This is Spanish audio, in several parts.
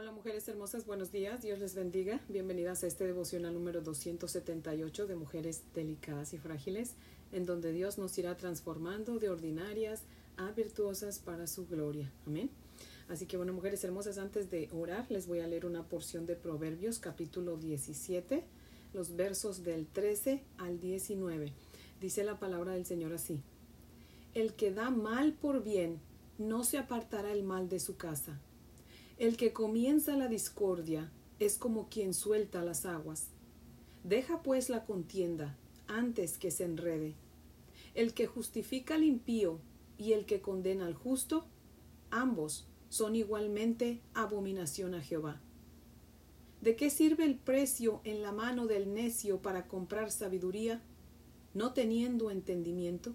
Hola mujeres hermosas, buenos días, Dios les bendiga. Bienvenidas a este devocional número 278 de Mujeres Delicadas y Frágiles, en donde Dios nos irá transformando de ordinarias a virtuosas para su gloria. Amén. Así que bueno, mujeres hermosas, antes de orar, les voy a leer una porción de Proverbios capítulo 17, los versos del 13 al 19. Dice la palabra del Señor así. El que da mal por bien, no se apartará el mal de su casa el que comienza la discordia es como quien suelta las aguas. Deja pues la contienda antes que se enrede. El que justifica al impío y el que condena al justo, ambos son igualmente abominación a Jehová. ¿De qué sirve el precio en la mano del necio para comprar sabiduría, no teniendo entendimiento?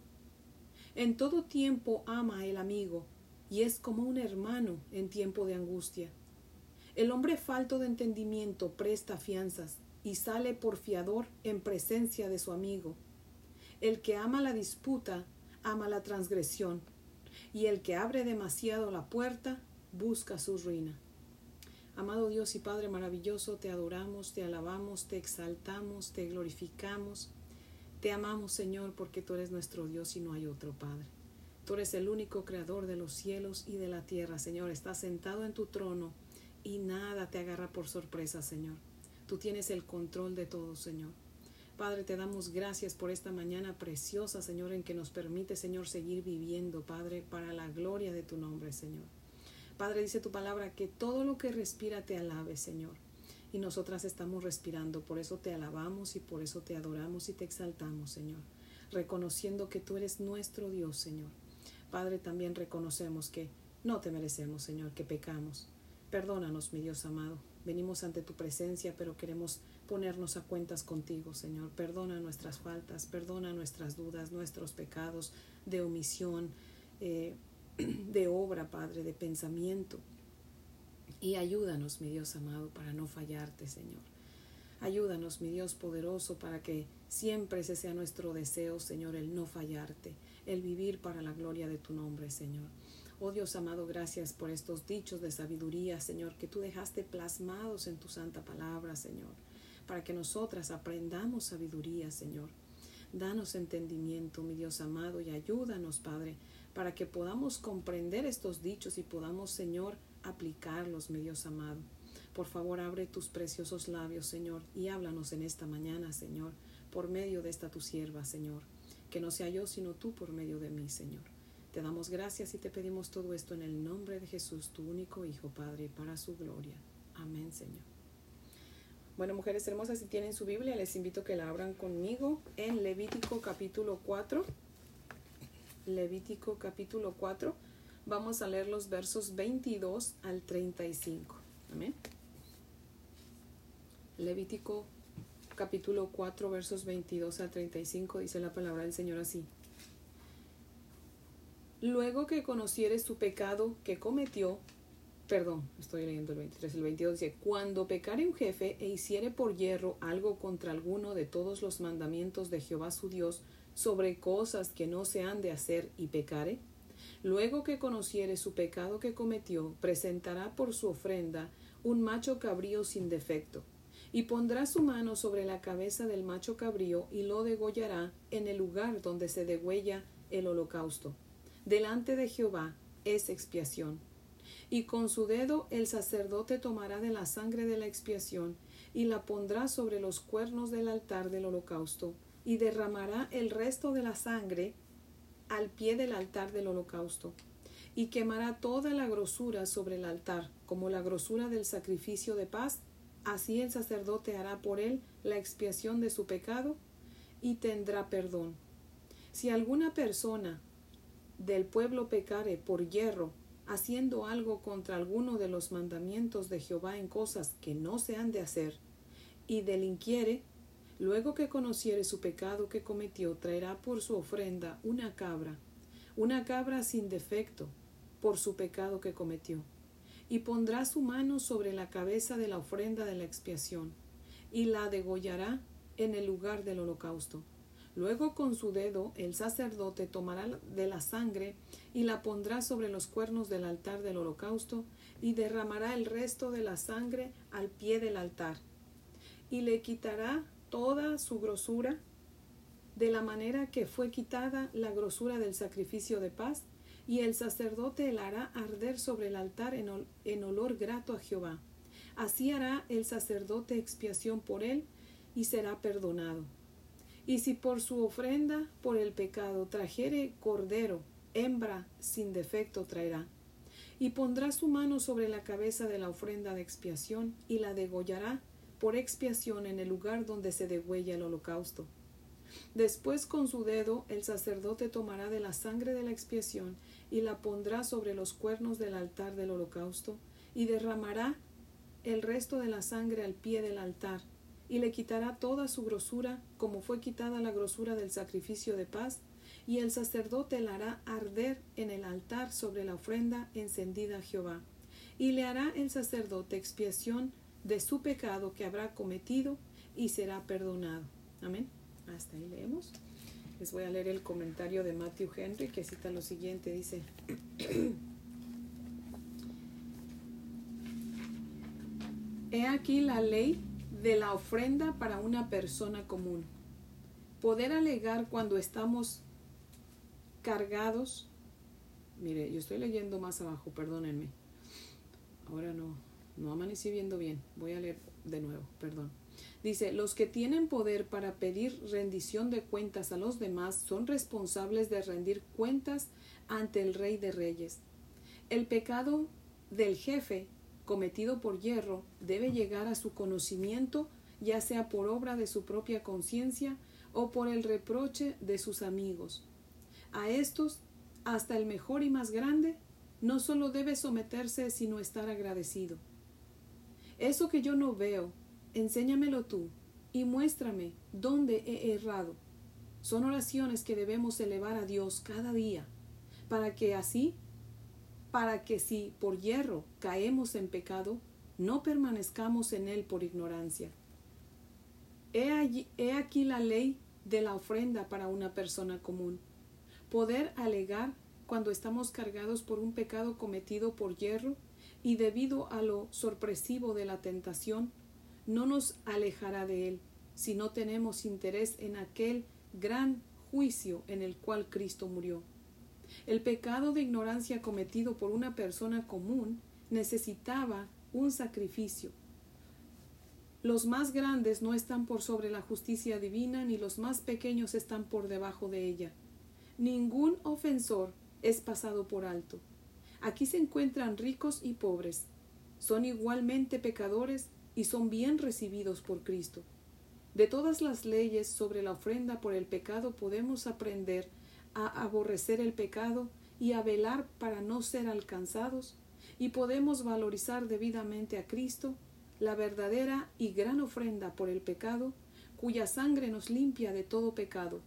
En todo tiempo ama el amigo, y es como un hermano en tiempo de angustia. El hombre falto de entendimiento presta fianzas y sale por fiador en presencia de su amigo. El que ama la disputa ama la transgresión, y el que abre demasiado la puerta busca su ruina. Amado Dios y Padre maravilloso, te adoramos, te alabamos, te exaltamos, te glorificamos. Te amamos, Señor, porque tú eres nuestro Dios y no hay otro Padre. Tú eres el único creador de los cielos y de la tierra, Señor. Estás sentado en tu trono y nada te agarra por sorpresa, Señor. Tú tienes el control de todo, Señor. Padre, te damos gracias por esta mañana preciosa, Señor, en que nos permite, Señor, seguir viviendo, Padre, para la gloria de tu nombre, Señor. Padre, dice tu palabra que todo lo que respira te alabe, Señor. Y nosotras estamos respirando, por eso te alabamos y por eso te adoramos y te exaltamos, Señor, reconociendo que tú eres nuestro Dios, Señor Padre, también reconocemos que no te merecemos, Señor, que pecamos. Perdónanos, mi Dios amado. Venimos ante tu presencia, pero queremos ponernos a cuentas contigo, Señor. Perdona nuestras faltas, perdona nuestras dudas, nuestros pecados de omisión, eh, de obra, Padre, de pensamiento. Y ayúdanos, mi Dios amado, para no fallarte, Señor. Ayúdanos, mi Dios poderoso, para que siempre ese sea nuestro deseo, Señor, el no fallarte, el vivir para la gloria de tu nombre, Señor. Oh Dios amado, gracias por estos dichos de sabiduría, Señor, que tú dejaste plasmados en tu santa palabra, Señor, para que nosotras aprendamos sabiduría, Señor. Danos entendimiento, mi Dios amado, y ayúdanos, Padre, para que podamos comprender estos dichos y podamos, Señor, aplicarlos, mi Dios amado. Por favor, abre tus preciosos labios, Señor, y háblanos en esta mañana, Señor, por medio de esta tu sierva, Señor que no sea yo, sino tú por medio de mí, Señor. Te damos gracias y te pedimos todo esto en el nombre de Jesús, tu único Hijo, Padre, para su gloria. Amén, Señor. Bueno, mujeres hermosas, si tienen su Biblia, les invito a que la abran conmigo en Levítico capítulo 4. Levítico capítulo 4. Vamos a leer los versos 22 al 35. Amén. Levítico capítulo 4, versos 22 a 35, dice la palabra del Señor así. Luego que conociere su pecado que cometió, perdón, estoy leyendo el 23, el 22 dice, cuando pecare un jefe e hiciere por hierro algo contra alguno de todos los mandamientos de Jehová su Dios sobre cosas que no se han de hacer y pecare, luego que conociere su pecado que cometió, presentará por su ofrenda un macho cabrío sin defecto y pondrá su mano sobre la cabeza del macho cabrío y lo degollará en el lugar donde se degüella el holocausto. Delante de Jehová es expiación. Y con su dedo el sacerdote tomará de la sangre de la expiación y la pondrá sobre los cuernos del altar del holocausto y derramará el resto de la sangre al pie del altar del holocausto y quemará toda la grosura sobre el altar, como la grosura del sacrificio de paz Así el sacerdote hará por él la expiación de su pecado y tendrá perdón. Si alguna persona del pueblo pecare por hierro, haciendo algo contra alguno de los mandamientos de Jehová en cosas que no se han de hacer, y delinquiere, luego que conociere su pecado que cometió, traerá por su ofrenda una cabra, una cabra sin defecto, por su pecado que cometió y pondrá su mano sobre la cabeza de la ofrenda de la expiación, y la degollará en el lugar del holocausto. Luego con su dedo el sacerdote tomará de la sangre y la pondrá sobre los cuernos del altar del holocausto y derramará el resto de la sangre al pie del altar, y le quitará toda su grosura, de la manera que fue quitada la grosura del sacrificio de paz, y el sacerdote la hará arder sobre el altar en, olor grato a Jehová. Así hará el sacerdote expiación por él, y será perdonado. Y si por su ofrenda por el pecado trajere cordero, hembra sin defecto traerá. Y pondrá su mano sobre la cabeza de la ofrenda de expiación y la degollará por expiación en el lugar donde se degüella el holocausto. Después con su dedo el sacerdote tomará de la sangre de la expiación y la pondrá sobre los cuernos del altar del holocausto y derramará el resto de la sangre al pie del altar y le quitará toda su grosura como fue quitada la grosura del sacrificio de paz y el sacerdote la hará arder en el altar sobre la ofrenda encendida a Jehová y le hará el sacerdote expiación de su pecado que habrá cometido y será perdonado. Amén. Hasta ahí leemos. Les voy a leer el comentario de Matthew Henry que cita lo siguiente. Dice, He aquí la ley de la ofrenda para una persona común. Poder alegar cuando estamos cargados. Mire, yo estoy leyendo más abajo, perdónenme. Ahora no, no amanecí viendo bien. Voy a leer de nuevo, perdón. Dice, los que tienen poder para pedir rendición de cuentas a los demás son responsables de rendir cuentas ante el Rey de Reyes. El pecado del jefe cometido por hierro debe llegar a su conocimiento, ya sea por obra de su propia conciencia o por el reproche de sus amigos. A estos, hasta el mejor y más grande, no solo debe someterse, sino estar agradecido. Eso que yo no veo, enséñamelo tú y muéstrame dónde he errado. Son oraciones que debemos elevar a Dios cada día, para que así, para que si por hierro caemos en pecado, no permanezcamos en él por ignorancia. He, aquí la ley de la ofrenda para una persona común. Poder alegar cuando estamos cargados por un pecado cometido por hierro y debido a lo sorpresivo de la tentación, no nos alejará de él si no tenemos interés en aquel gran juicio en el cual Cristo murió. El pecado de ignorancia cometido por una persona común necesitaba un sacrificio. Los más grandes no están por sobre la justicia divina, ni los más pequeños están por debajo de ella. Ningún ofensor es pasado por alto. Aquí se encuentran ricos y pobres. Son igualmente pecadores y son bien recibidos por Cristo. De todas las leyes sobre la ofrenda por el pecado podemos aprender a aborrecer el pecado y a velar para no ser alcanzados, y podemos valorizar debidamente a Cristo, la verdadera y gran ofrenda por el pecado, cuya sangre nos limpia de todo pecado,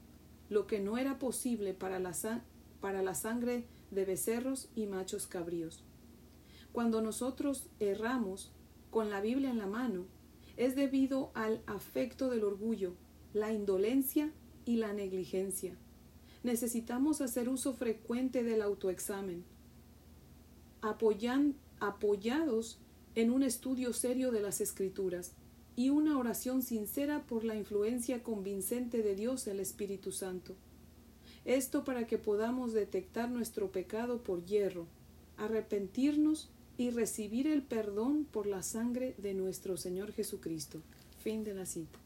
lo que no era posible para la, para la sangre de becerros y machos cabríos. Cuando nosotros erramos, con la Biblia en la mano es debido al afecto del orgullo, la indolencia y la negligencia. Necesitamos hacer uso frecuente del autoexamen, apoyan, apoyados en un estudio serio de las escrituras y una oración sincera por la influencia convincente de Dios el Espíritu Santo. Esto para que podamos detectar nuestro pecado por hierro, arrepentirnos y recibir el perdón por la sangre de nuestro Señor Jesucristo. Fin de la cita.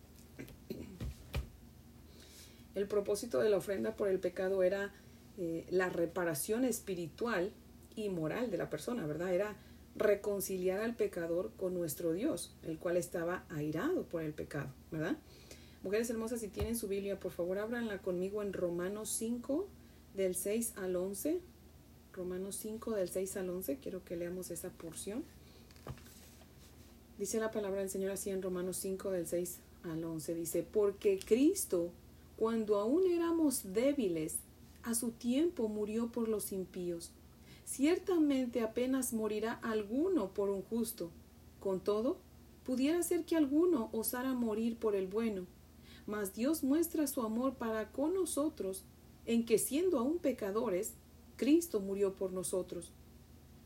El propósito de la ofrenda por el pecado era eh, la reparación espiritual y moral de la persona, ¿verdad? Era reconciliar al pecador con nuestro Dios, el cual estaba airado por el pecado, ¿verdad? Mujeres hermosas, si tienen su Biblia, por favor, ábranla conmigo en Romanos 5, del 6 al 11. Romanos 5 del 6 al 11, quiero que leamos esa porción. Dice la palabra del Señor así en Romanos 5 del 6 al 11, dice, porque Cristo, cuando aún éramos débiles, a su tiempo murió por los impíos. Ciertamente apenas morirá alguno por un justo. Con todo, pudiera ser que alguno osara morir por el bueno. Mas Dios muestra su amor para con nosotros en que siendo aún pecadores, Cristo murió por nosotros.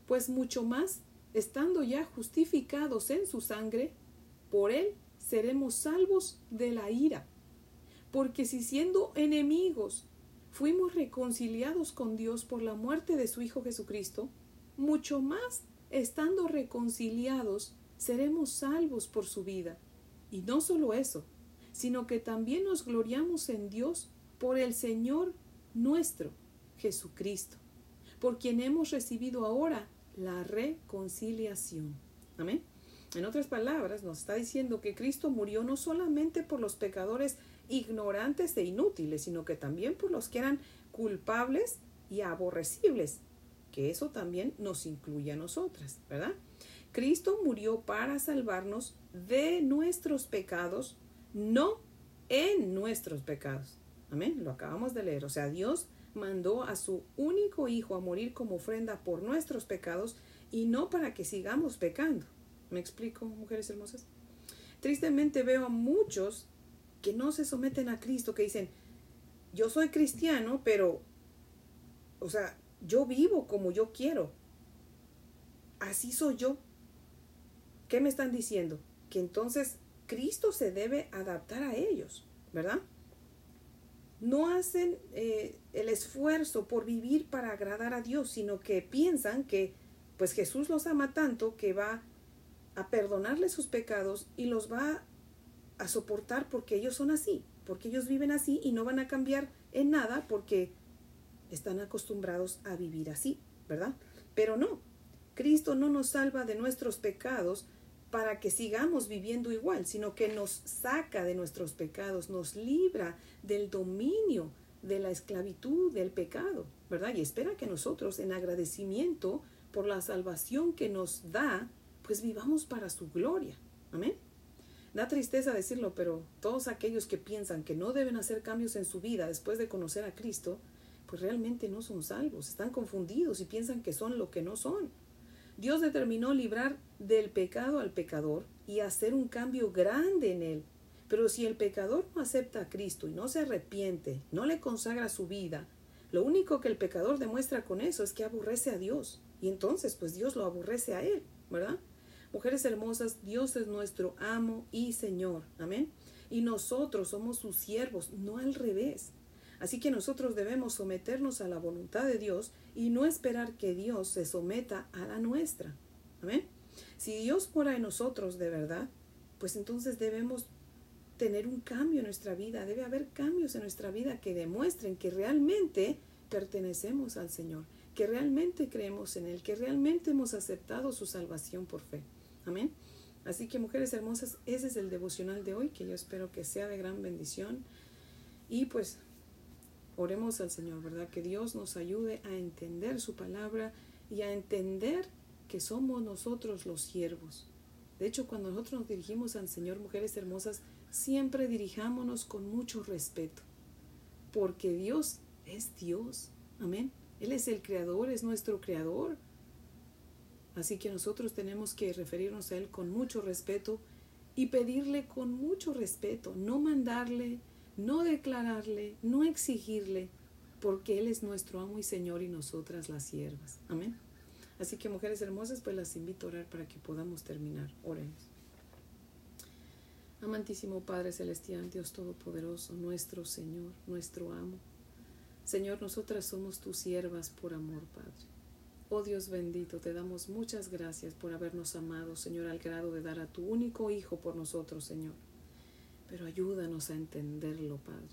Pues mucho más, estando ya justificados en su sangre, por él seremos salvos de la ira. Porque si siendo enemigos fuimos reconciliados con Dios por la muerte de su Hijo Jesucristo, mucho más, estando reconciliados, seremos salvos por su vida. Y no solo eso, sino que también nos gloriamos en Dios por el Señor nuestro, Jesucristo, por quien hemos recibido ahora la reconciliación. Amén. En otras palabras, nos está diciendo que Cristo murió no solamente por los pecadores ignorantes e inútiles, sino que también por los que eran culpables y aborrecibles, que eso también nos incluye a nosotras, ¿verdad? Cristo murió para salvarnos de nuestros pecados, no en nuestros pecados. Amén, lo acabamos de leer. O sea, Dios mandó a su único Hijo a morir como ofrenda por nuestros pecados y no para que sigamos pecando. ¿Me explico, mujeres hermosas? Tristemente veo a muchos que no se someten a Cristo, que dicen, yo soy cristiano, pero, o sea, yo vivo como yo quiero. Así soy yo. ¿Qué me están diciendo? Que entonces Cristo se debe adaptar a ellos, ¿verdad? No hacen eh, el esfuerzo por vivir para agradar a Dios, sino que piensan que pues Jesús los ama tanto que va a perdonarles sus pecados y los va a soportar porque ellos son así, porque ellos viven así y no van a cambiar en nada porque están acostumbrados a vivir así, ¿verdad? Pero no, Cristo no nos salva de nuestros pecados para que sigamos viviendo igual, sino que nos saca de nuestros pecados, nos libra del dominio de la esclavitud del pecado, ¿verdad? Y espera que nosotros, en agradecimiento por la salvación que nos da, pues vivamos para su gloria. Amén. Da tristeza decirlo, pero todos aquellos que piensan que no deben hacer cambios en su vida después de conocer a Cristo, pues realmente no son salvos, están confundidos y piensan que son lo que no son. Dios determinó librar del pecado al pecador y hacer un cambio grande en él. Pero si el pecador no acepta a Cristo y no se arrepiente, no le consagra su vida, lo único que el pecador demuestra con eso es que aborrece a Dios. Y entonces, pues Dios lo aborrece a él, ¿verdad? Mujeres hermosas, Dios es nuestro amo y Señor. Amén. Y nosotros somos sus siervos, no al revés. Así que nosotros debemos someternos a la voluntad de Dios y no esperar que Dios se someta a la nuestra. Amén. Si Dios mora en nosotros de verdad, pues entonces debemos tener un cambio en nuestra vida. Debe haber cambios en nuestra vida que demuestren que realmente pertenecemos al Señor, que realmente creemos en Él, que realmente hemos aceptado su salvación por fe. Amén. Así que mujeres hermosas, ese es el devocional de hoy, que yo espero que sea de gran bendición. Y pues oremos al Señor, ¿verdad? Que Dios nos ayude a entender su palabra y a entender que somos nosotros los siervos. De hecho, cuando nosotros nos dirigimos al Señor, mujeres hermosas, siempre dirijámonos con mucho respeto, porque Dios es Dios. Amén. Él es el creador, es nuestro creador. Así que nosotros tenemos que referirnos a Él con mucho respeto y pedirle con mucho respeto, no mandarle, no declararle, no exigirle, porque Él es nuestro amo y Señor y nosotras las siervas. Amén. Así que mujeres hermosas, pues las invito a orar para que podamos terminar. Oremos. Amantísimo Padre Celestial, Dios Todopoderoso, nuestro Señor, nuestro amo. Señor, nosotras somos tus siervas por amor, Padre. Oh Dios bendito, te damos muchas gracias por habernos amado, Señor, al grado de dar a tu único Hijo por nosotros, Señor. Pero ayúdanos a entenderlo, Padre.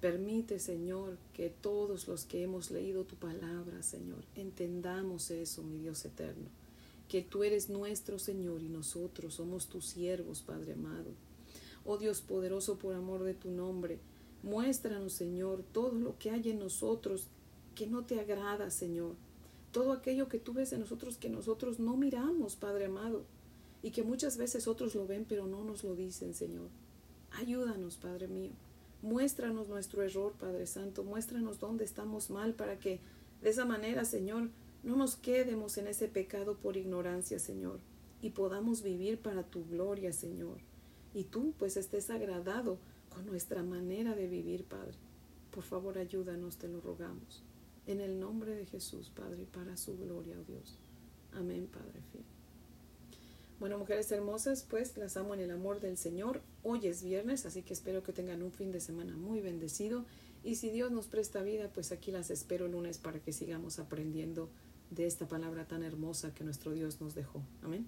Permite, Señor, que todos los que hemos leído tu palabra, Señor, entendamos eso, mi Dios eterno. Que tú eres nuestro Señor y nosotros somos tus siervos, Padre amado. Oh Dios poderoso, por amor de tu nombre, muéstranos, Señor, todo lo que hay en nosotros que no te agrada, Señor todo aquello que tú ves en nosotros que nosotros no miramos, Padre amado, y que muchas veces otros lo ven pero no nos lo dicen, Señor. Ayúdanos, Padre mío. Muéstranos nuestro error, Padre Santo. Muéstranos dónde estamos mal para que de esa manera, Señor, no nos quedemos en ese pecado por ignorancia, Señor, y podamos vivir para tu gloria, Señor. Y tú, pues, estés agradado con nuestra manera de vivir, Padre. Por favor, ayúdanos, te lo rogamos. En el nombre de Jesús, Padre, para su gloria, oh Dios. Amén, Padre fiel. Bueno, mujeres hermosas, pues las amo en el amor del Señor. Hoy es viernes, así que espero que tengan un fin de semana muy bendecido. Y si Dios nos presta vida, pues aquí las espero lunes para que sigamos aprendiendo de esta palabra tan hermosa que nuestro Dios nos dejó. Amén.